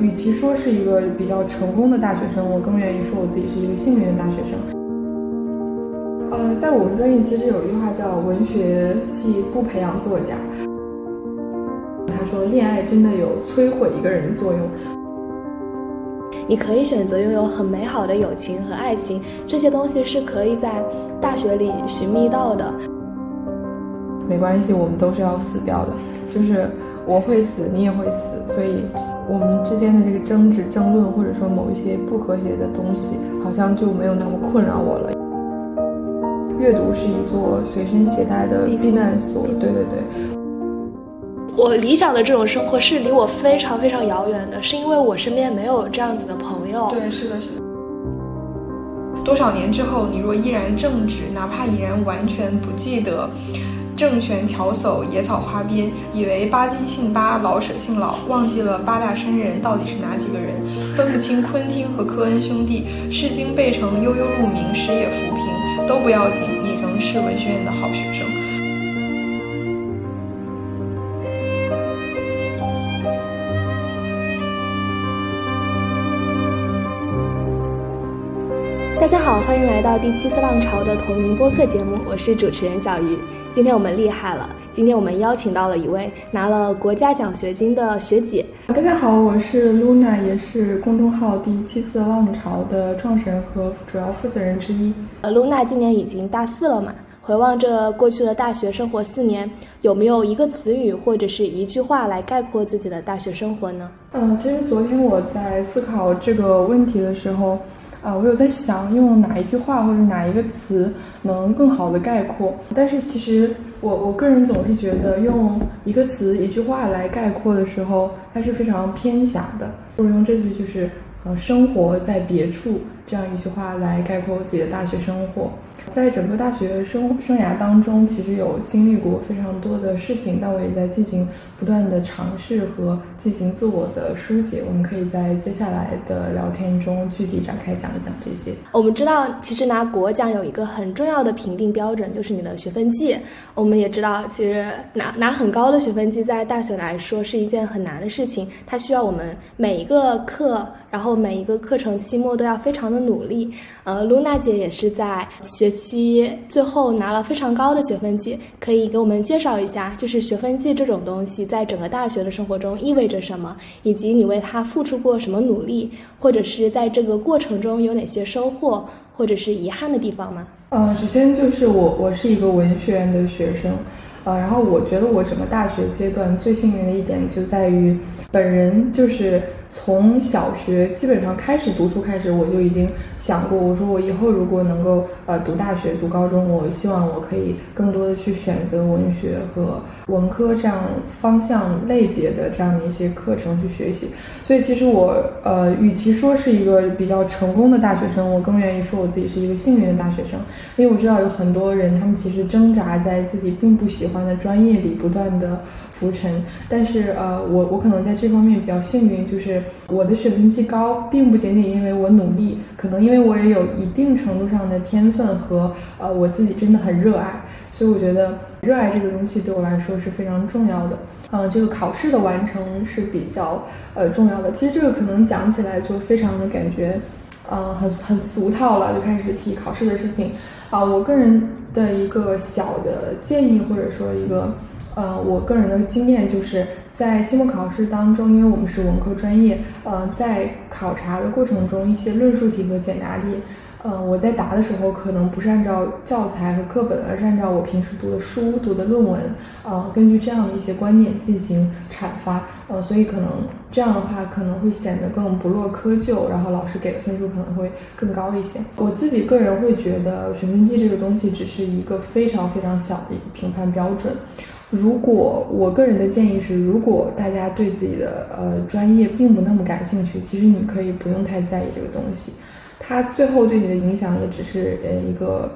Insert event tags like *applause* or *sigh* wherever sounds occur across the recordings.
与其说是一个比较成功的大学生，我更愿意说我自己是一个幸运的大学生。呃，在我们专业其实有一句话叫“文学系不培养作家”。他说，恋爱真的有摧毁一个人的作用。你可以选择拥有很美好的友情和爱情，这些东西是可以在大学里寻觅到的。没关系，我们都是要死掉的，就是我会死，你也会死，所以。我们之间的这个争执、争论，或者说某一些不和谐的东西，好像就没有那么困扰我了。阅读是一座随身携带的避难所。对对对，我理想的这种生活是离我非常非常遥远的，是因为我身边没有这样子的朋友。对，是的，是的。多少年之后，你若依然正直，哪怕已然完全不记得。郑玄巧叟野草花边，以为巴金姓巴，老舍姓老，忘记了八大山人到底是哪几个人，分不清昆汀和科恩兄弟，诗经背成悠悠鹿鸣，诗也浮萍，都不要紧，你仍是文学院的好学生。大家好，欢迎来到第七次浪潮的同名播客节目，我是主持人小鱼。今天我们厉害了，今天我们邀请到了一位拿了国家奖学金的学姐。大家好，我是 Luna，也是公众号第七次浪潮的创始人和主要负责人之一。呃，Luna 今年已经大四了嘛？回望着过去的大学生活四年，有没有一个词语或者是一句话来概括自己的大学生活呢？嗯，其实昨天我在思考这个问题的时候。啊，我有在想用哪一句话或者哪一个词能更好的概括，但是其实我我个人总是觉得用一个词一句话来概括的时候，它是非常偏狭的。或者用这句就是呃，生活在别处这样一句话来概括我自己的大学生活。在整个大学生生涯当中，其实有经历过非常多的事情，但我也在进行不断的尝试和进行自我的疏解。我们可以在接下来的聊天中具体展开讲一讲这些。我们知道，其实拿国奖有一个很重要的评定标准，就是你的学分绩。我们也知道，其实拿拿很高的学分绩，在大学来说是一件很难的事情，它需要我们每一个课。然后每一个课程期末都要非常的努力，呃，露娜姐也是在学期最后拿了非常高的学分绩，可以给我们介绍一下，就是学分绩这种东西在整个大学的生活中意味着什么，以及你为它付出过什么努力，或者是在这个过程中有哪些收获或者是遗憾的地方吗？嗯，首先就是我我是一个文学院的学生，呃，然后我觉得我整个大学阶段最幸运的一点就在于本人就是。从小学基本上开始读书开始，我就已经想过，我说我以后如果能够呃读大学、读高中，我希望我可以更多的去选择文学和文科这样方向类别的这样的一些课程去学习。所以其实我呃，与其说是一个比较成功的大学生，我更愿意说我自己是一个幸运的大学生，因为我知道有很多人他们其实挣扎在自己并不喜欢的专业里不断的浮沉，但是呃，我我可能在这方面比较幸运，就是。我的学分既高，并不仅仅因为我努力，可能因为因为我也有一定程度上的天分和呃我自己真的很热爱，所以我觉得热爱这个东西对我来说是非常重要的。嗯，这个考试的完成是比较呃重要的。其实这个可能讲起来就非常的感觉，呃很很俗套了，就开始提考试的事情。啊，我个人的一个小的建议或者说一个呃我个人的经验就是。在期末考试当中，因为我们是文科专业，呃，在考察的过程中，一些论述题和简答题，呃，我在答的时候可能不是按照教材和课本，而是按照我平时读的书、读的论文，呃，根据这样的一些观点进行阐发，呃，所以可能这样的话可能会显得更不落窠臼，然后老师给的分数可能会更高一些。我自己个人会觉得，学分绩这个东西只是一个非常非常小的一个评判标准。如果我个人的建议是，如果大家对自己的呃专业并不那么感兴趣，其实你可以不用太在意这个东西，它最后对你的影响也只是呃一个。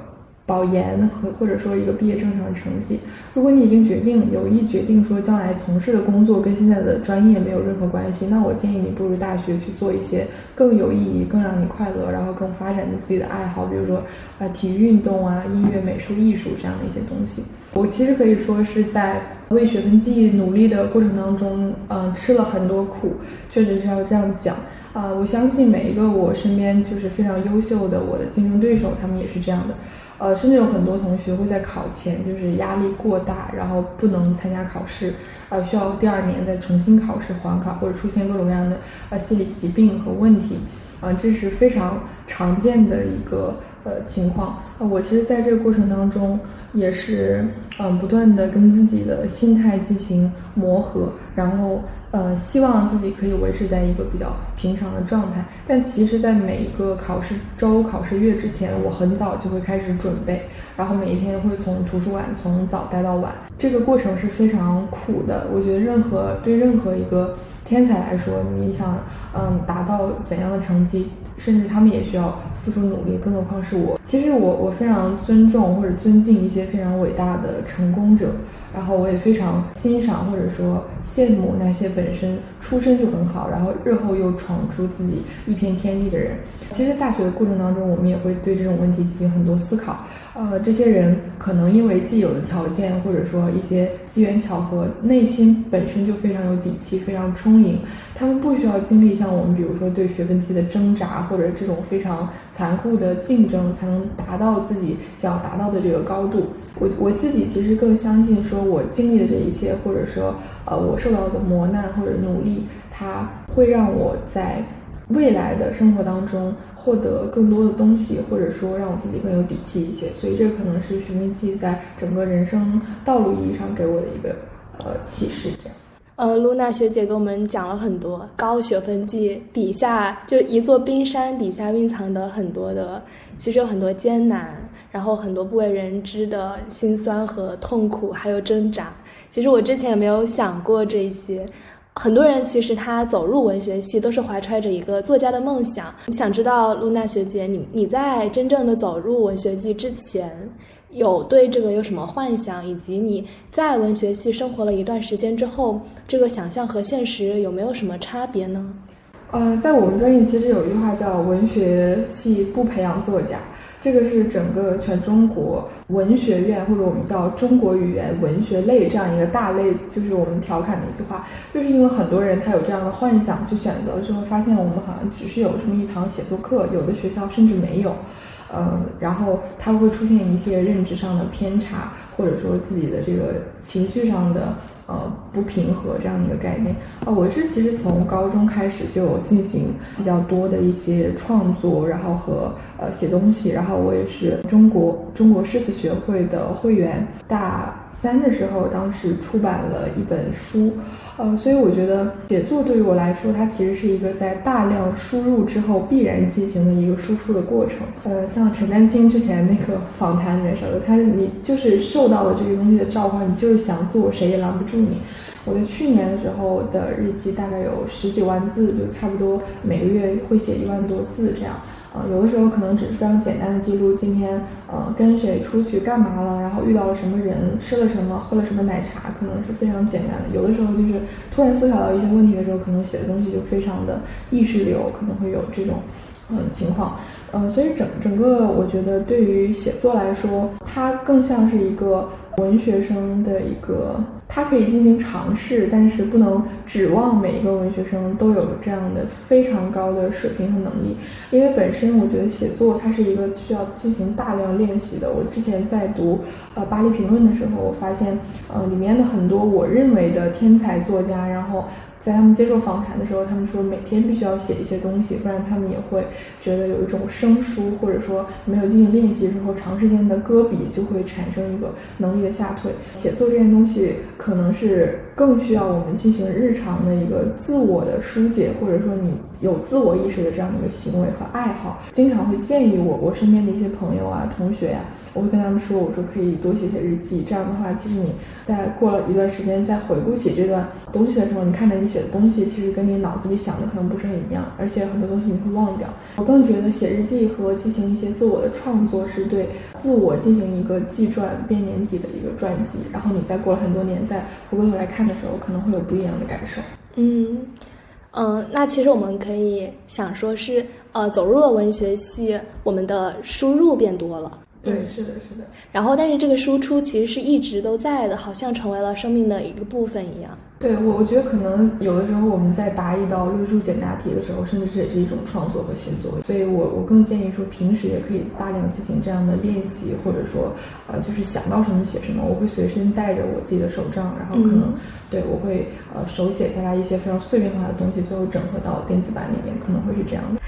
保研和或者说一个毕业正常的成绩，如果你已经决定有意决定说将来从事的工作跟现在的专业没有任何关系，那我建议你步入大学去做一些更有意义、更让你快乐，然后更发展你自己的爱好，比如说啊体育运动啊、音乐、美术、艺术这样的一些东西。我其实可以说是在为学分季努力的过程当中，嗯，吃了很多苦，确实是要这样讲。啊，我相信每一个我身边就是非常优秀的我的竞争对手，他们也是这样的。呃，甚至有很多同学会在考前就是压力过大，然后不能参加考试，呃，需要第二年再重新考试缓考，或者出现各种各样的呃心理疾病和问题，啊，这是非常常见的一个呃情况。啊，我其实在这个过程当中也是嗯不断的跟自己的心态进行磨合，然后。呃，希望自己可以维持在一个比较平常的状态，但其实，在每一个考试周、考试月之前，我很早就会开始准备，然后每一天会从图书馆从早待到晚，这个过程是非常苦的。我觉得，任何对任何一个天才来说，你想嗯达到怎样的成绩，甚至他们也需要付出努力，更何况是我。其实，我我非常尊重或者尊敬一些非常伟大的成功者。然后我也非常欣赏或者说羡慕那些本身出身就很好，然后日后又闯出自己一片天地的人。其实大学的过程当中，我们也会对这种问题进行很多思考。呃，这些人可能因为既有的条件或者说一些机缘巧合，内心本身就非常有底气，非常充盈。他们不需要经历像我们，比如说对学分期的挣扎或者这种非常残酷的竞争，才能达到自己想要达到的这个高度。我我自己其实更相信说。我经历的这一切，或者说，呃，我受到的磨难或者努力，它会让我在未来的生活当中获得更多的东西，或者说让我自己更有底气一些。所以，这可能是学分季在整个人生道路意义上给我的一个呃启示。这样，呃，露娜学姐给我们讲了很多高学分季底下就一座冰山底下蕴藏的很多的，其实有很多艰难。然后很多不为人知的辛酸和痛苦，还有挣扎。其实我之前也没有想过这些。很多人其实他走入文学系都是怀揣着一个作家的梦想。想知道露娜学姐，你你在真正的走入文学系之前，有对这个有什么幻想？以及你在文学系生活了一段时间之后，这个想象和现实有没有什么差别呢？呃，在我们专业其实有一句话叫“文学系不培养作家”。这个是整个全中国文学院，或者我们叫中国语言文学类这样一个大类，就是我们调侃的一句话，就是因为很多人他有这样的幻想去选择之后，发现我们好像只是有这么一堂写作课，有的学校甚至没有，嗯，然后他会出现一些认知上的偏差，或者说自己的这个情绪上的。呃，不平和这样的一个概念啊，我是其实从高中开始就进行比较多的一些创作，然后和呃写东西，然后我也是中国中国诗词学会的会员，大三的时候，当时出版了一本书。呃，所以我觉得写作对于我来说，它其实是一个在大量输入之后必然进行的一个输出的过程。呃，像陈丹青之前那个访谈里面说的，他你就是受到了这个东西的召唤，你就是想做，谁也拦不住你。我在去年的时候的日记大概有十几万字，就差不多每个月会写一万多字这样。呃，有的时候可能只是非常简单的记录今天呃跟谁出去干嘛了，然后遇到了什么人，吃了什么，喝了什么奶茶，可能是非常简单的。有的时候就是突然思考到一些问题的时候，可能写的东西就非常的意识流，可能会有这种嗯情况。嗯，所以整整个我觉得对于写作来说，它更像是一个文学生的一个。他可以进行尝试，但是不能指望每一个文学生都有这样的非常高的水平和能力，因为本身我觉得写作它是一个需要进行大量练习的。我之前在读呃《巴黎评论》的时候，我发现呃里面的很多我认为的天才作家，然后。在他们接受访谈的时候，他们说每天必须要写一些东西，不然他们也会觉得有一种生疏，或者说没有进行练习之后，长时间的搁笔就会产生一个能力下退。写作这件东西可能是更需要我们进行日常的一个自我的疏解，或者说你有自我意识的这样的一个行为和爱好。经常会建议我，我身边的一些朋友啊、同学呀，我会跟他们说，我说可以多写写日记，这样的话，其实你在过了一段时间再回顾起这段东西的时候，你看着你。写的东西其实跟你脑子里想的可能不是很一样，而且很多东西你会忘掉。我更觉得写日记和进行一些自我的创作是对自我进行一个记传编年体的一个传记，然后你再过了很多年再回过头来看的时候，可能会有不一样的感受。嗯嗯，那其实我们可以想说是，呃，走入了文学系，我们的输入变多了。对，是的，是的。然后，但是这个输出其实是一直都在的，好像成为了生命的一个部分一样。对我，我觉得可能有的时候我们在答一道论述简答题的时候，甚至这也是一种创作和写作。所以我我更建议说，平时也可以大量进行这样的练习，或者说，呃，就是想到什么写什么。我会随身带着我自己的手账，然后可能对我会呃手写下来一些非常碎片化的东西，最后整合到电子版里面，可能会是这样的。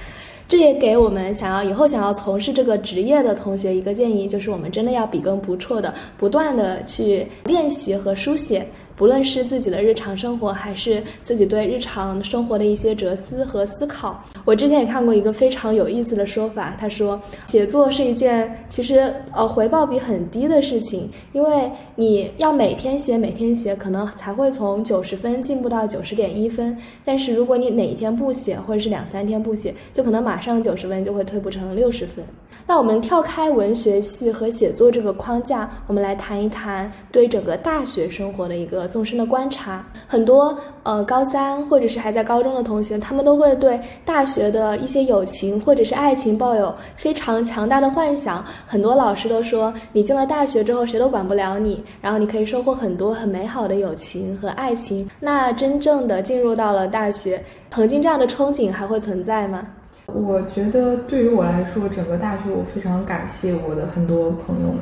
这也给我们想要以后想要从事这个职业的同学一个建议，就是我们真的要笔耕不辍的，不断的去练习和书写。不论是自己的日常生活，还是自己对日常生活的一些哲思和思考，我之前也看过一个非常有意思的说法。他说，写作是一件其实呃回报比很低的事情，因为你要每天写，每天写，可能才会从九十分进步到九十点一分。但是如果你哪一天不写，或者是两三天不写，就可能马上九十分就会退步成六十分。那我们跳开文学系和写作这个框架，我们来谈一谈对整个大学生活的一个纵深的观察。很多呃高三或者是还在高中的同学，他们都会对大学的一些友情或者是爱情抱有非常强大的幻想。很多老师都说，你进了大学之后，谁都管不了你，然后你可以收获很多很美好的友情和爱情。那真正的进入到了大学，曾经这样的憧憬还会存在吗？我觉得对于我来说，整个大学我非常感谢我的很多朋友们，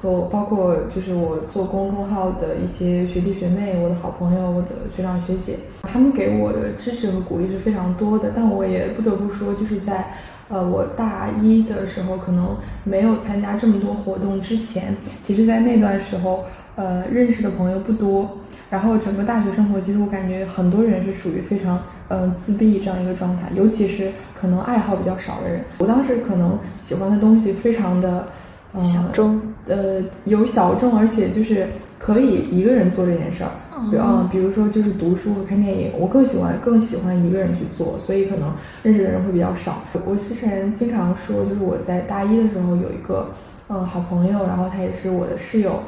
和我包括就是我做公众号的一些学弟学妹，我的好朋友，我的学长学姐，他们给我的支持和鼓励是非常多的。但我也不得不说，就是在呃我大一的时候，可能没有参加这么多活动之前，其实在那段时候，呃认识的朋友不多。然后整个大学生活，其实我感觉很多人是属于非常嗯自闭这样一个状态，尤其是可能爱好比较少的人。我当时可能喜欢的东西非常的小众，呃有小众，而且就是可以一个人做这件事儿。比嗯，比如说就是读书和看电影，我更喜欢更喜欢一个人去做，所以可能认识的人会比较少。我之前经常说，就是我在大一的时候有一个嗯好朋友，然后他也是我的室友。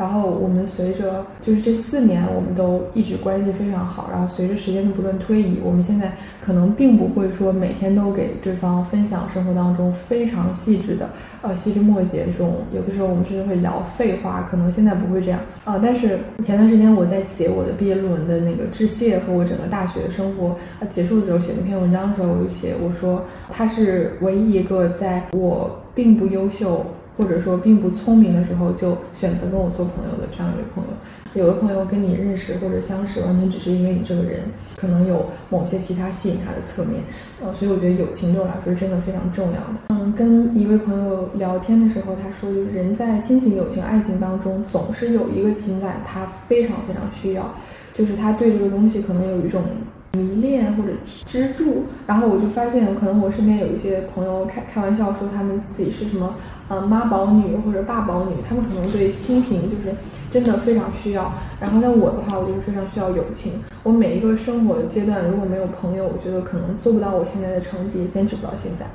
然后我们随着就是这四年，我们都一直关系非常好。然后随着时间的不断推移，我们现在可能并不会说每天都给对方分享生活当中非常细致的呃细枝末节这种。有的时候我们甚至会聊废话，可能现在不会这样啊。但是前段时间我在写我的毕业论文的那个致谢和我整个大学生活呃结束的时候写那篇文章的时候，我就写我说他是唯一一个在我并不优秀。或者说并不聪明的时候，就选择跟我做朋友的这样一位朋友。有的朋友跟你认识或者相识，完全只是因为你这个人可能有某些其他吸引他的侧面。呃，所以我觉得友情对我来说真的非常重要的。嗯，跟一位朋友聊天的时候，他说，就是人在亲情、友情、爱情当中，总是有一个情感，他非常非常需要，就是他对这个东西可能有一种。迷恋或者支柱，然后我就发现，可能我身边有一些朋友开开玩笑说他们自己是什么呃妈宝女或者爸宝女，他们可能对亲情就是真的非常需要。然后，像我的话，我就是非常需要友情。我每一个生活的阶段，如果没有朋友，我觉得可能做不到我现在的成绩，坚持不到现在。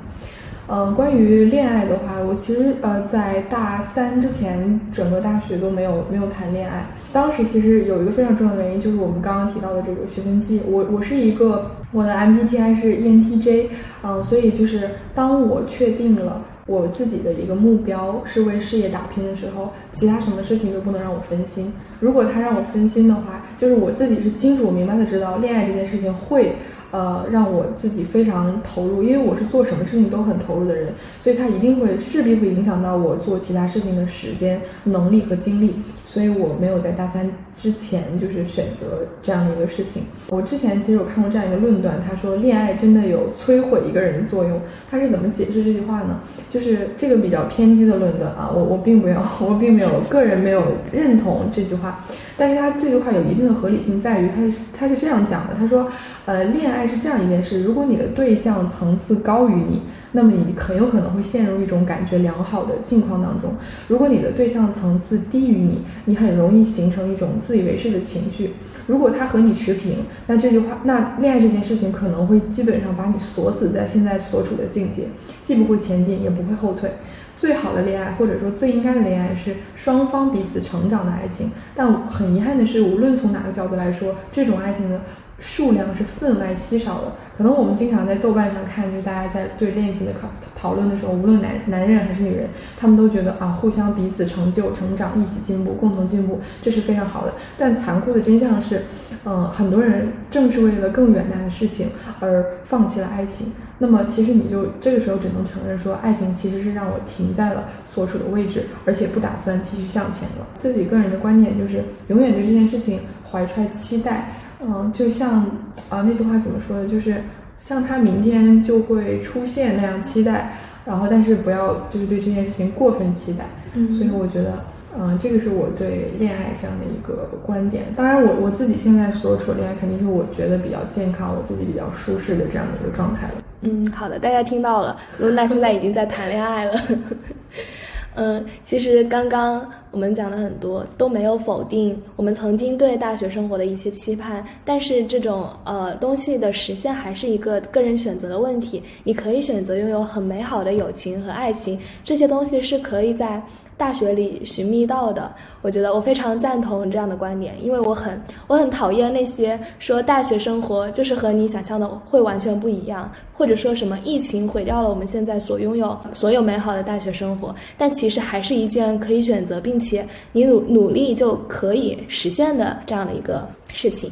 嗯，关于恋爱的话，我其实呃在大三之前，整个大学都没有没有谈恋爱。当时其实有一个非常重要的原因，就是我们刚刚提到的这个学分季。我我是一个我的 MBTI 是 ENTJ，嗯，所以就是当我确定了我自己的一个目标是为事业打拼的时候，其他什么事情都不能让我分心。如果他让我分心的话，就是我自己是清楚明白的知道恋爱这件事情会。呃，让我自己非常投入，因为我是做什么事情都很投入的人，所以它一定会势必会影响到我做其他事情的时间、能力和精力，所以我没有在大三之前就是选择这样的一个事情。我之前其实有看过这样一个论断，他说恋爱真的有摧毁一个人的作用。他是怎么解释这句话呢？就是这个比较偏激的论断啊，我我并没有，我并没有个人没有认同这句话。但是他这句话有一定的合理性，在于他他是这样讲的，他说，呃，恋爱是这样一件事，如果你的对象层次高于你。那么你很有可能会陷入一种感觉良好的境况当中。如果你的对象层次低于你，你很容易形成一种自以为是的情绪。如果他和你持平，那这句话，那恋爱这件事情可能会基本上把你锁死在现在所处的境界，既不会前进，也不会后退。最好的恋爱，或者说最应该的恋爱，是双方彼此成长的爱情。但很遗憾的是，无论从哪个角度来说，这种爱情呢，数量是分外稀少的。可能我们经常在豆瓣上看，就大家在对恋情的讨讨论的时候，无论男男人还是女人，他们都觉得啊，互相彼此成就、成长，一起进步，共同进步，这是非常好的。但残酷的真相是，嗯，很多人正是为了更远大的事情而放弃了爱情。那么，其实你就这个时候只能承认说，爱情其实是让我停在了所处的位置，而且不打算继续向前了。自己个人的观点就是，永远对这件事情怀揣期待。嗯，就像啊那句话怎么说的，就是像他明天就会出现那样期待，然后但是不要就是对这件事情过分期待。嗯，所以我觉得，嗯，这个是我对恋爱这样的一个观点。当然，我我自己现在所处的恋爱肯定是我觉得比较健康，我自己比较舒适的这样的一个状态了。嗯，好的，大家听到了，露娜现在已经在谈恋爱了。*laughs* 嗯，其实刚刚我们讲的很多都没有否定我们曾经对大学生活的一些期盼，但是这种呃东西的实现还是一个个人选择的问题。你可以选择拥有很美好的友情和爱情，这些东西是可以在。大学里寻觅到的，我觉得我非常赞同这样的观点，因为我很我很讨厌那些说大学生活就是和你想象的会完全不一样，或者说什么疫情毁掉了我们现在所拥有所有美好的大学生活，但其实还是一件可以选择并并且你努努力就可以实现的这样的一个事情。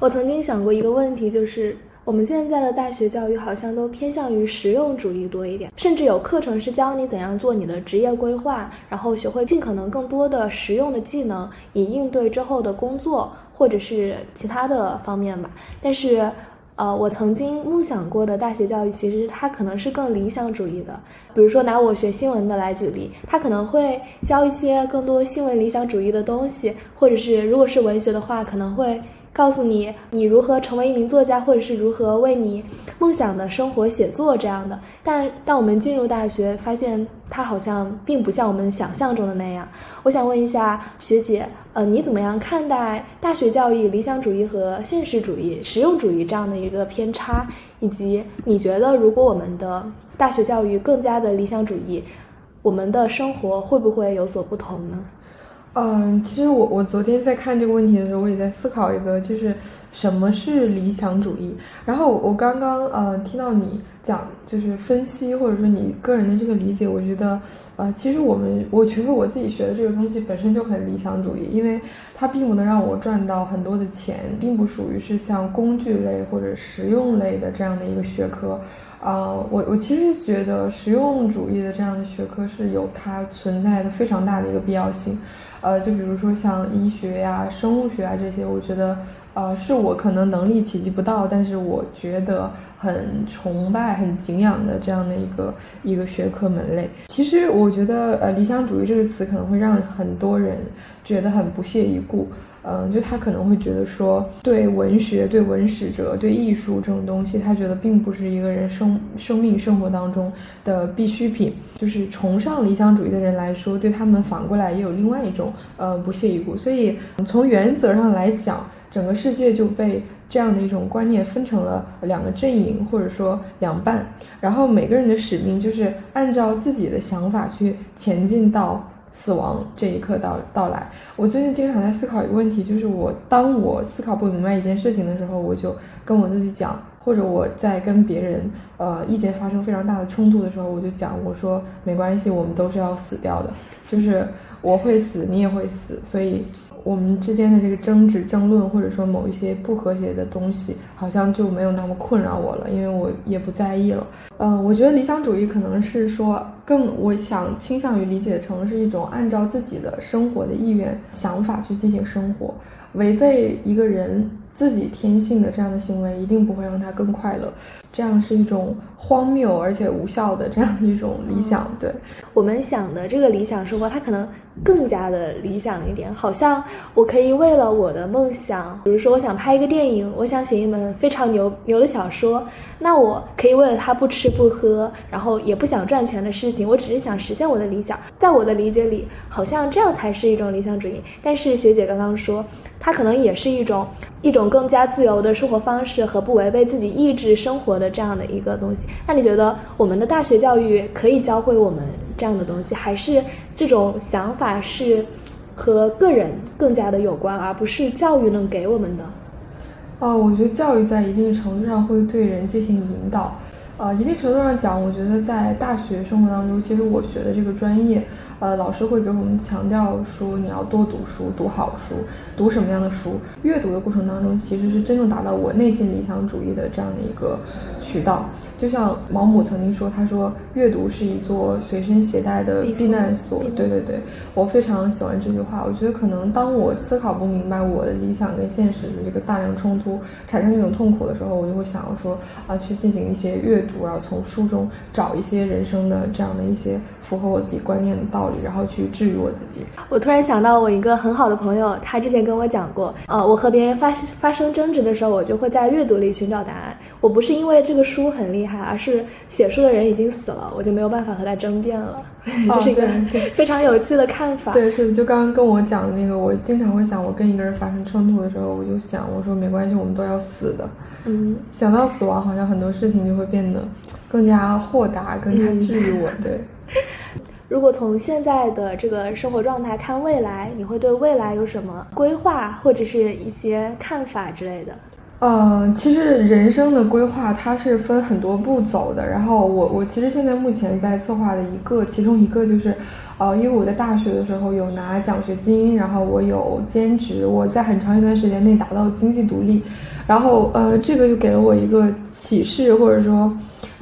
我曾经想过一个问题，就是。我们现在的大学教育好像都偏向于实用主义多一点，甚至有课程是教你怎样做你的职业规划，然后学会尽可能更多的实用的技能，以应对之后的工作或者是其他的方面吧。但是，呃，我曾经梦想过的大学教育，其实它可能是更理想主义的。比如说拿我学新闻的来举例，它可能会教一些更多新闻理想主义的东西，或者是如果是文学的话，可能会。告诉你你如何成为一名作家，或者是如何为你梦想的生活写作这样的。但当我们进入大学，发现它好像并不像我们想象中的那样。我想问一下学姐，呃，你怎么样看待大学教育理想主义和现实主义、实用主义这样的一个偏差？以及你觉得，如果我们的大学教育更加的理想主义，我们的生活会不会有所不同呢？嗯，其实我我昨天在看这个问题的时候，我也在思考一个，就是什么是理想主义。然后我刚刚呃听到你讲，就是分析或者说你个人的这个理解，我觉得呃其实我们我觉得我自己学的这个东西本身就很理想主义，因为它并不能让我赚到很多的钱，并不属于是像工具类或者实用类的这样的一个学科。啊，我我其实觉得实用主义的这样的学科是有它存在的非常大的一个必要性。呃，就比如说像医学呀、生物学啊这些，我觉得，呃，是我可能能力企及不到，但是我觉得很崇拜、很敬仰的这样的一个一个学科门类。其实我觉得，呃，理想主义这个词可能会让很多人觉得很不屑一顾。嗯，就他可能会觉得说，对文学、对文史哲、对艺术这种东西，他觉得并不是一个人生生命生活当中的必需品。就是崇尚理想主义的人来说，对他们反过来也有另外一种呃不屑一顾。所以从原则上来讲，整个世界就被这样的一种观念分成了两个阵营，或者说两半。然后每个人的使命就是按照自己的想法去前进到。死亡这一刻到到来，我最近经常在思考一个问题，就是我当我思考不明白一件事情的时候，我就跟我自己讲，或者我在跟别人呃意见发生非常大的冲突的时候，我就讲，我说没关系，我们都是要死掉的，就是我会死，你也会死，所以。我们之间的这个争执、争论，或者说某一些不和谐的东西，好像就没有那么困扰我了，因为我也不在意了。嗯，我觉得理想主义可能是说，更我想倾向于理解成是一种按照自己的生活的意愿、想法去进行生活，违背一个人自己天性的这样的行为，一定不会让他更快乐。这样是一种荒谬而且无效的这样的一种理想。对我们想的这个理想生活，它可能。更加的理想一点，好像我可以为了我的梦想，比如说我想拍一个电影，我想写一本非常牛牛的小说，那我可以为了他不吃不喝，然后也不想赚钱的事情，我只是想实现我的理想。在我的理解里，好像这样才是一种理想主义。但是学姐刚刚说，它可能也是一种一种更加自由的生活方式和不违背自己意志生活的这样的一个东西。那你觉得我们的大学教育可以教会我们？这样的东西，还是这种想法是和个人更加的有关，而不是教育能给我们的。哦，我觉得教育在一定程度上会对人进行引导。呃，一定程度上讲，我觉得在大学生活当中，其实我学的这个专业。呃，老师会给我们强调说，你要多读书，读好书，读什么样的书？阅读的过程当中，其实是真正达到我内心理想主义的这样的一个渠道。就像毛姆曾经说，他说阅读是一座随身携带的避难所。对对对，我非常喜欢这句话。我觉得可能当我思考不明白我的理想跟现实的这个大量冲突，产生一种痛苦的时候，我就会想要说啊，去进行一些阅读，然后从书中找一些人生的这样的一些符合我自己观念的道理。然后去治愈我自己。我突然想到，我一个很好的朋友，他之前跟我讲过，呃，我和别人发发生争执的时候，我就会在阅读里寻找答案。我不是因为这个书很厉害，而是写书的人已经死了，我就没有办法和他争辩了。*laughs* 这是一个非常有趣的看法。对，是的，就刚刚跟我讲的那个，我经常会想，我跟一个人发生冲突的时候，我就想，我说没关系，我们都要死的。嗯，想到死亡，好像很多事情就会变得更加豁达，更加治愈我。对。*laughs* 如果从现在的这个生活状态看未来，你会对未来有什么规划或者是一些看法之类的？呃，其实人生的规划它是分很多步走的。然后我我其实现在目前在策划的一个，其中一个就是，呃，因为我在大学的时候有拿奖学金，然后我有兼职，我在很长一段时间内达到经济独立，然后呃，这个就给了我一个启示，或者说。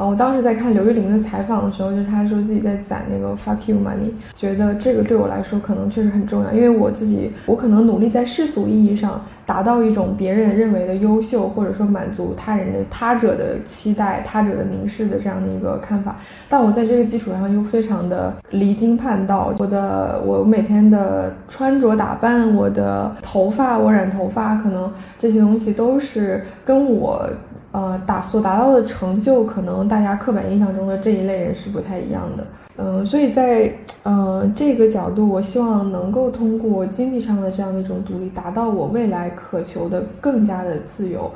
啊，我当时在看刘玉玲的采访的时候，就是她说自己在攒那个 fuck you money，觉得这个对我来说可能确实很重要，因为我自己，我可能努力在世俗意义上达到一种别人认为的优秀，或者说满足他人的他者的期待、他者的凝视的这样的一个看法，但我在这个基础上又非常的离经叛道，我的我每天的穿着打扮，我的头发，我染头发，可能这些东西都是跟我。呃，达所达到的成就，可能大家刻板印象中的这一类人是不太一样的。嗯，所以在呃这个角度，我希望能够通过经济上的这样的一种独立，达到我未来渴求的更加的自由。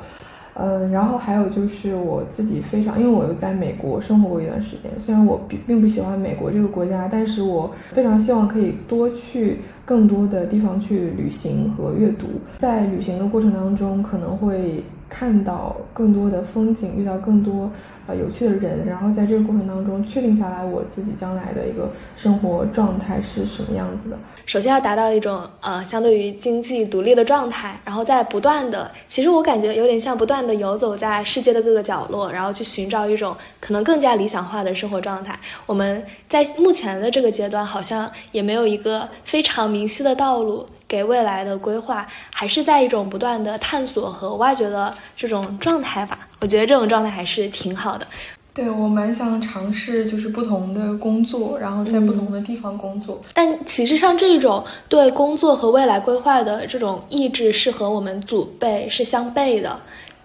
嗯，然后还有就是我自己非常，因为我有在美国生活过一段时间，虽然我并并不喜欢美国这个国家，但是我非常希望可以多去更多的地方去旅行和阅读，在旅行的过程当中可能会。看到更多的风景，遇到更多呃有趣的人，然后在这个过程当中确定下来我自己将来的一个生活状态是什么样子的。首先要达到一种呃相对于经济独立的状态，然后再不断的，其实我感觉有点像不断的游走在世界的各个角落，然后去寻找一种可能更加理想化的生活状态。我们在目前的这个阶段好像也没有一个非常明晰的道路。给未来的规划，还是在一种不断的探索和挖掘的这种状态吧。我觉得这种状态还是挺好的。对我蛮想尝试，就是不同的工作，然后在不同的地方工作。但其实像这种对工作和未来规划的这种意志，是和我们祖辈是相悖的。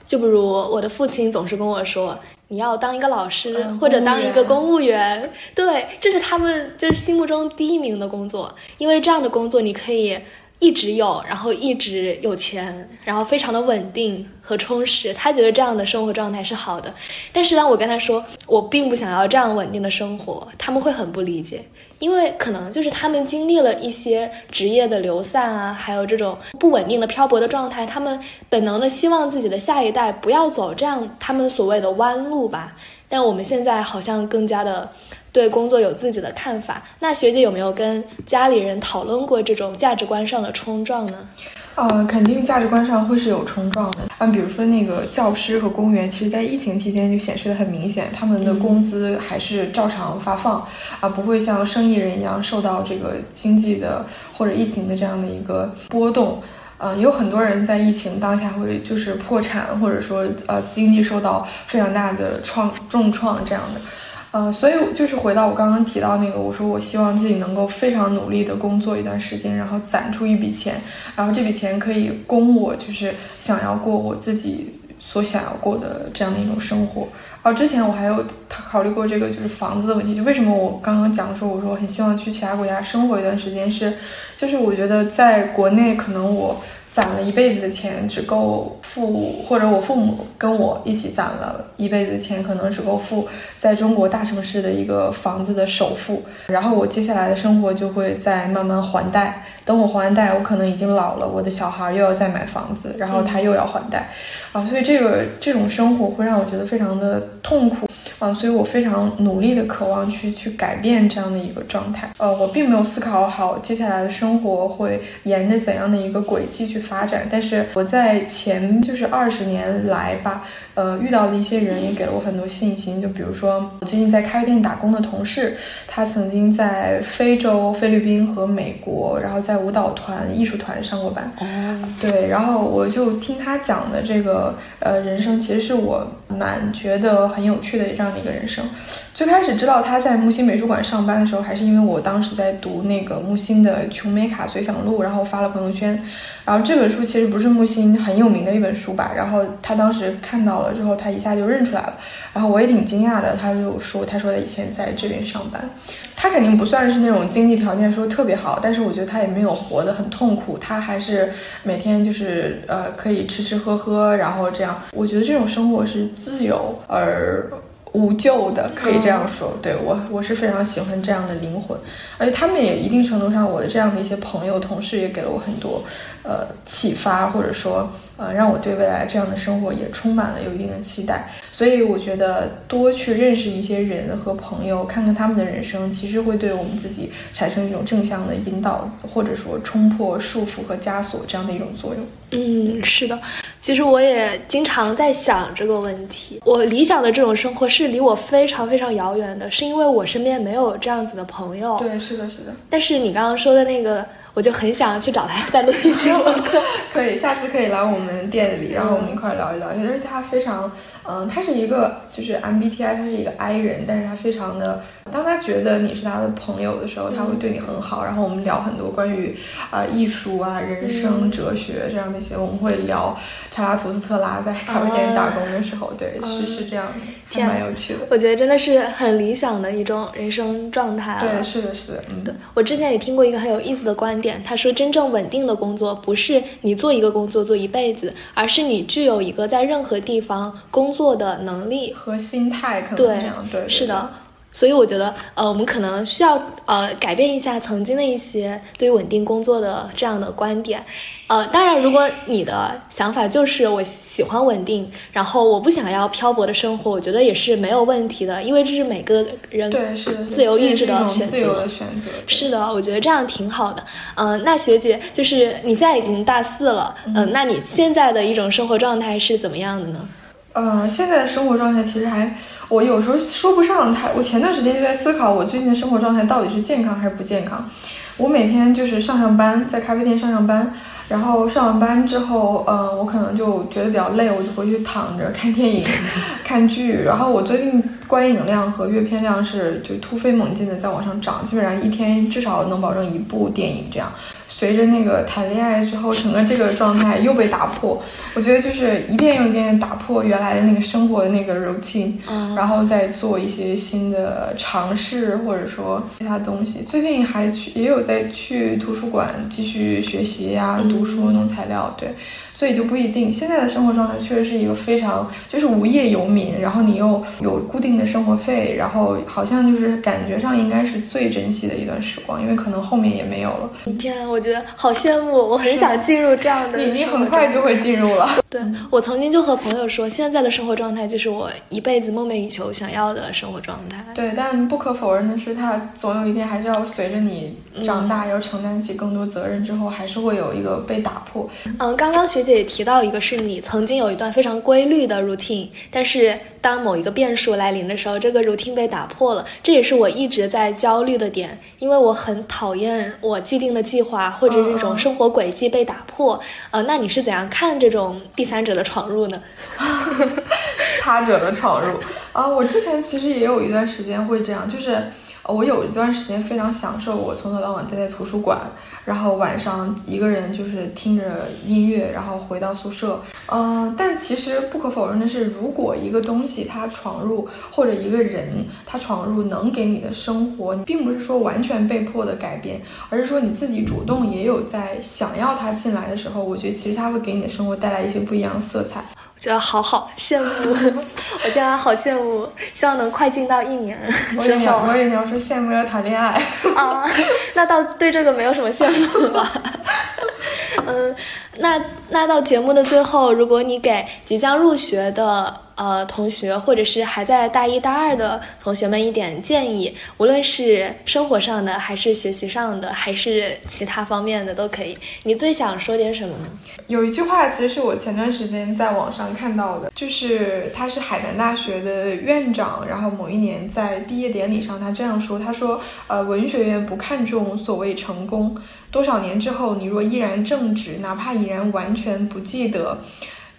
就比如我的父亲总是跟我说，你要当一个老师或者当一个公务员，对，这是他们就是心目中第一名的工作，因为这样的工作你可以。一直有，然后一直有钱，然后非常的稳定和充实。他觉得这样的生活状态是好的，但是当我跟他说我并不想要这样稳定的生活，他们会很不理解，因为可能就是他们经历了一些职业的流散啊，还有这种不稳定的漂泊的状态，他们本能的希望自己的下一代不要走这样他们所谓的弯路吧。但我们现在好像更加的对工作有自己的看法。那学姐有没有跟家里人讨论过这种价值观上的冲撞呢？呃，肯定价值观上会是有冲撞的。啊，比如说那个教师和公务员，其实在疫情期间就显示的很明显，他们的工资还是照常发放，啊，不会像生意人一样受到这个经济的或者疫情的这样的一个波动。呃，有很多人在疫情当下会就是破产，或者说呃经济受到非常大的创重创这样的，呃，所以就是回到我刚刚提到那个，我说我希望自己能够非常努力的工作一段时间，然后攒出一笔钱，然后这笔钱可以供我就是想要过我自己所想要过的这样的一种生活。哦，之前我还有考虑过这个就是房子的问题，就为什么我刚刚讲说我说我很希望去其他国家生活一段时间是，就是我觉得在国内可能我。攒了一辈子的钱，只够付，或者我父母跟我一起攒了一辈子的钱，可能只够付在中国大城市的一个房子的首付。然后我接下来的生活就会在慢慢还贷。等我还完贷，我可能已经老了，我的小孩又要再买房子，然后他又要还贷，啊，所以这个这种生活会让我觉得非常的痛苦。啊，所以我非常努力的渴望去去改变这样的一个状态。呃，我并没有思考好接下来的生活会沿着怎样的一个轨迹去发展。但是我在前就是二十年来吧，呃，遇到的一些人也给了我很多信心。就比如说我最近在咖啡店打工的同事，他曾经在非洲、菲律宾和美国，然后在舞蹈团、艺术团上过班。哦，对，然后我就听他讲的这个呃人生，其实是我蛮觉得很有趣的这样。的一个人生，最开始知道他在木心美术馆上班的时候，还是因为我当时在读那个木心的《琼美卡随想录》，然后发了朋友圈。然后这本书其实不是木心很有名的一本书吧？然后他当时看到了之后，他一下就认出来了。然后我也挺惊讶的，他就说：“他说他以前在这边上班，他肯定不算是那种经济条件说特别好，但是我觉得他也没有活得很痛苦，他还是每天就是呃可以吃吃喝喝，然后这样。我觉得这种生活是自由而。”无救的，可以这样说。对我，我是非常喜欢这样的灵魂，而且他们也一定程度上，我的这样的一些朋友、同事也给了我很多，呃，启发，或者说，呃，让我对未来这样的生活也充满了有一定的期待。所以我觉得多去认识一些人和朋友，看看他们的人生，其实会对我们自己产生一种正向的引导，或者说冲破束缚和枷锁这样的一种作用。嗯，是的。其实我也经常在想这个问题。我理想的这种生活是离我非常非常遥远的，是因为我身边没有这样子的朋友。对，是的，是的。但是你刚刚说的那个。我就很想去找他再录一期播客，*laughs* 可以，下次可以来我们店里，然后我们一块聊一聊。因为他非常，嗯，他是一个就是 MBTI，他是一个 I 人，但是他非常的，当他觉得你是他的朋友的时候，他会对你很好。然后我们聊很多关于啊艺术啊、人生、哲学这样的一些，我们会聊查拉图斯特拉在咖啡店打工的时候，对，是是这样的，还蛮有趣的。我觉得真的是很理想的一种人生状态。对，是的，是的，嗯，对我之前也听过一个很有意思的观点。他说：“真正稳定的工作不是你做一个工作做一辈子，而是你具有一个在任何地方工作的能力和心态。”可能对，这样对，是的。所以我觉得，呃，我们可能需要呃改变一下曾经的一些对于稳定工作的这样的观点。呃，当然，如果你的想法就是我喜欢稳定，然后我不想要漂泊的生活，我觉得也是没有问题的，因为这是每个人对是自由意志的选择。自由的选择是的，我觉得这样挺好的。嗯，那学姐就是你现在已经大四了，嗯，那你现在的一种生活状态是怎么样的呢？嗯，呃现在的生活状态其实还，我有时候说不上太。我前段时间就在思考，我最近的生活状态到底是健康还是不健康。我每天就是上上班，在咖啡店上上班。然后上完班之后，嗯，我可能就觉得比较累，我就回去躺着看电影、*laughs* 看剧。然后我最近观影量和阅片量是就突飞猛进的在往上涨，基本上一天至少能保证一部电影这样。随着那个谈恋爱之后，整个这个状态又被打破。我觉得就是一遍又一遍打破原来的那个生活的那个 routine，然后再做一些新的尝试，或者说其他东西。最近还去也有在去图书馆继续学习呀，读书弄材料，对。所以就不一定，现在的生活状态确实是一个非常就是无业游民，然后你又有固定的生活费，然后好像就是感觉上应该是最珍惜的一段时光，因为可能后面也没有了。天，我觉得好羡慕，我很想进入这样的。你你很快就会进入了。对我曾经就和朋友说，现在的生活状态就是我一辈子梦寐以求想要的生活状态。对，但不可否认的是，它总有一天还是要随着你长大，要承担起更多责任之后，还是会有一个被打破。嗯，刚刚学姐。也提到一个是你曾经有一段非常规律的 routine，但是当某一个变数来临的时候，这个 routine 被打破了，这也是我一直在焦虑的点，因为我很讨厌我既定的计划或者这种生活轨迹被打破。呃，那你是怎样看这种第三者的闯入呢？*laughs* 他者的闯入啊，我之前其实也有一段时间会这样，就是。我有一段时间非常享受，我从早到晚待在图书馆，然后晚上一个人就是听着音乐，然后回到宿舍。嗯，但其实不可否认的是，如果一个东西它闯入，或者一个人他闯入能给你的生活，并不是说完全被迫的改变，而是说你自己主动也有在想要他进来的时候，我觉得其实他会给你的生活带来一些不一样的色彩。觉得好好羡慕，*laughs* 我现在好羡慕，希望能快进到一年 *laughs* 之后。我也你要说羡慕要谈恋爱啊，那倒对这个没有什么羡慕吧。*laughs* 嗯，那那到节目的最后，如果你给即将入学的。呃，同学，或者是还在大一、大二的同学们一点建议，无论是生活上的，还是学习上的，还是其他方面的，都可以。你最想说点什么呢？有一句话，其实是我前段时间在网上看到的，就是他是海南大学的院长，然后某一年在毕业典礼上，他这样说：“他说，呃，文学院不看重所谓成功，多少年之后，你若依然正直，哪怕已然完全不记得。”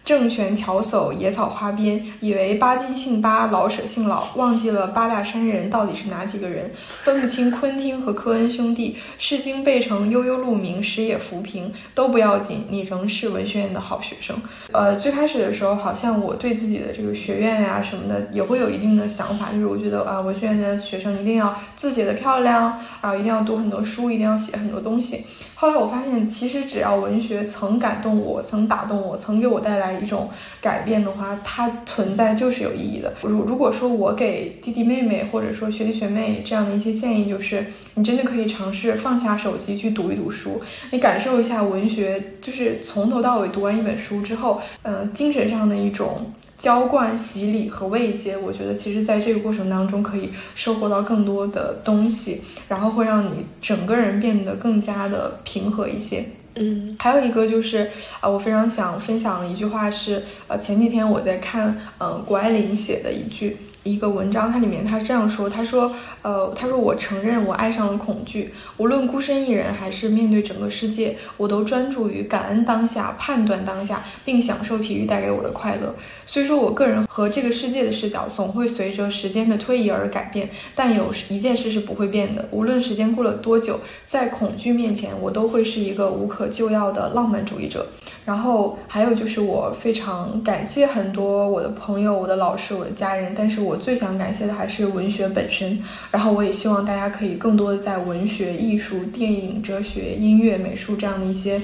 郑玄巧叟，野草花边，以为巴金姓巴，老舍姓老，忘记了八大山人到底是哪几个人，分不清昆汀和科恩兄弟，《诗经》背成悠悠鹿鸣，时也浮萍，都不要紧，你仍是文学院的好学生。呃，最开始的时候，好像我对自己的这个学院呀什么的，也会有一定的想法，就是我觉得啊，文学院的学生一定要字写的漂亮啊，一定要读很多书，一定要写很多东西。后来我发现，其实只要文学曾感动我，曾打动我，曾给我带来一种改变的话，它存在就是有意义的。如如果说我给弟弟妹妹或者说学弟学妹这样的一些建议，就是你真的可以尝试放下手机去读一读书，你感受一下文学，就是从头到尾读完一本书之后，嗯，精神上的一种。浇灌、洗礼和慰藉，我觉得其实在这个过程当中可以收获到更多的东西，然后会让你整个人变得更加的平和一些。嗯，还有一个就是啊，我非常想分享的一句话是，呃，前几天我在看，嗯，谷爱凌写的一句。一个文章，它里面他这样说，他说，呃，他说我承认我爱上了恐惧，无论孤身一人还是面对整个世界，我都专注于感恩当下，判断当下，并享受体育带给我的快乐。虽说我个人和这个世界的视角总会随着时间的推移而改变，但有一件事是不会变的，无论时间过了多久，在恐惧面前，我都会是一个无可救药的浪漫主义者。然后还有就是，我非常感谢很多我的朋友、我的老师、我的家人，但是我我最想感谢的还是文学本身。然后我也希望大家可以更多的在文学、艺术、电影、哲学、音乐、美术这样的一些。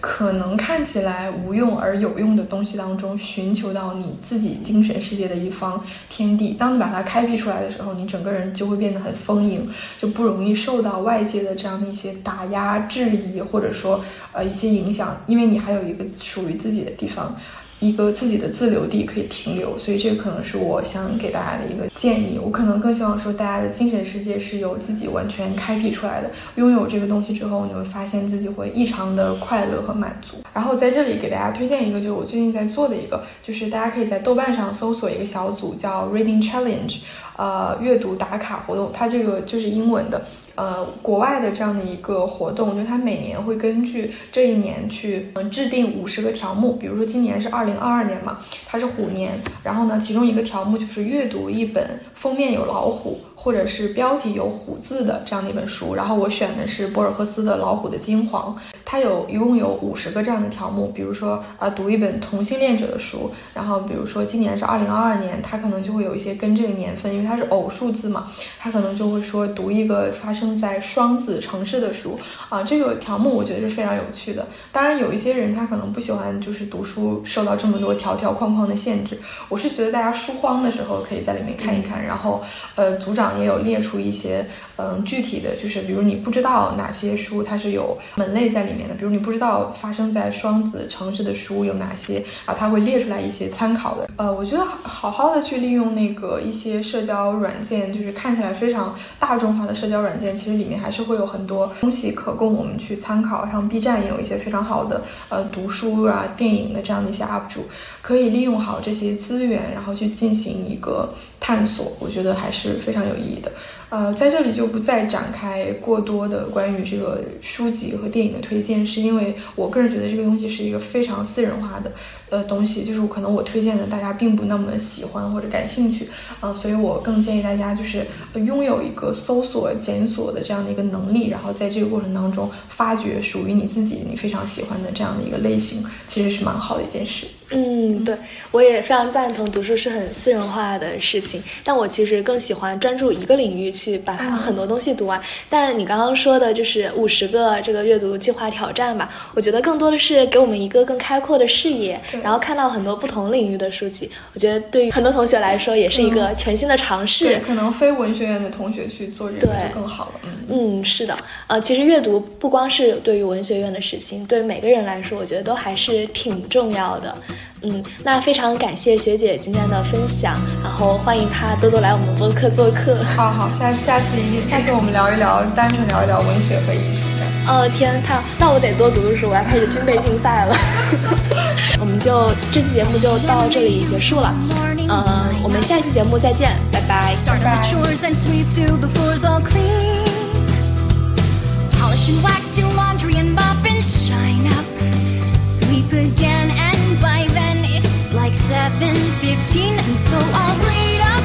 可能看起来无用而有用的东西当中，寻求到你自己精神世界的一方天地。当你把它开辟出来的时候，你整个人就会变得很丰盈，就不容易受到外界的这样的一些打压、质疑，或者说呃一些影响，因为你还有一个属于自己的地方。一个自己的自留地可以停留，所以这个可能是我想给大家的一个建议。我可能更希望说，大家的精神世界是由自己完全开辟出来的。拥有这个东西之后，你会发现自己会异常的快乐和满足。然后在这里给大家推荐一个，就是我最近在做的一个，就是大家可以在豆瓣上搜索一个小组叫 Reading Challenge，呃，阅读打卡活动。它这个就是英文的。呃，国外的这样的一个活动，就它每年会根据这一年去嗯制定五十个条目。比如说今年是二零二二年嘛，它是虎年，然后呢，其中一个条目就是阅读一本封面有老虎。或者是标题有虎字的这样的一本书，然后我选的是博尔赫斯的《老虎的金黄》，它有一共有五十个这样的条目，比如说啊读一本同性恋者的书，然后比如说今年是二零二二年，它可能就会有一些跟这个年份，因为它是偶数字嘛，它可能就会说读一个发生在双子城市的书啊，这个条目我觉得是非常有趣的。当然有一些人他可能不喜欢就是读书受到这么多条条框框的限制，我是觉得大家书荒的时候可以在里面看一看，然后呃组长。也有列出一些，嗯，具体的就是，比如你不知道哪些书它是有门类在里面的，比如你不知道发生在双子城市的书有哪些啊，他会列出来一些参考的。呃，我觉得好好的去利用那个一些社交软件，就是看起来非常大众化的社交软件，其实里面还是会有很多东西可供我们去参考。像 B 站也有一些非常好的呃读书啊、电影的这样的一些 UP 主，可以利用好这些资源，然后去进行一个探索。我觉得还是非常有意义的。呃，在这里就不再展开过多的关于这个书籍和电影的推荐，是因为我个人觉得这个东西是一个非常私人化的呃东西，就是可能我推荐的大家并不那么喜欢或者感兴趣，啊，所以我更建议大家就是拥有一个搜索检索的这样的一个能力，然后在这个过程当中发掘属于你自己你非常喜欢的这样的一个类型，其实是蛮好的一件事。嗯，对，我也非常赞同读书是很私人化的事情，但我其实更喜欢专注一个领域去把它很多东西读完。但你刚刚说的就是五十个这个阅读计划挑战吧，我觉得更多的是给我们一个更开阔的视野，然后看到很多不同领域的书籍。我觉得对于很多同学来说也是一个全新的尝试。可能非文学院的同学去做这个就更好了。嗯，是的，呃，其实阅读不光是对于文学院的事情，对每个人来说，我觉得都还是挺重要的。嗯，那非常感谢学姐今天的分享，然后欢迎她多多来我们播客做客。好好，下下次一定，下次我们聊一聊，单纯聊一聊文学和艺术。哦天，太那我得多读读书，我要开始军备竞赛了。*laughs* 我们就这期节目就到这里结束了，嗯，我们下期节目再见，拜拜。again and by then it's like 7.15 and so I'll wait up.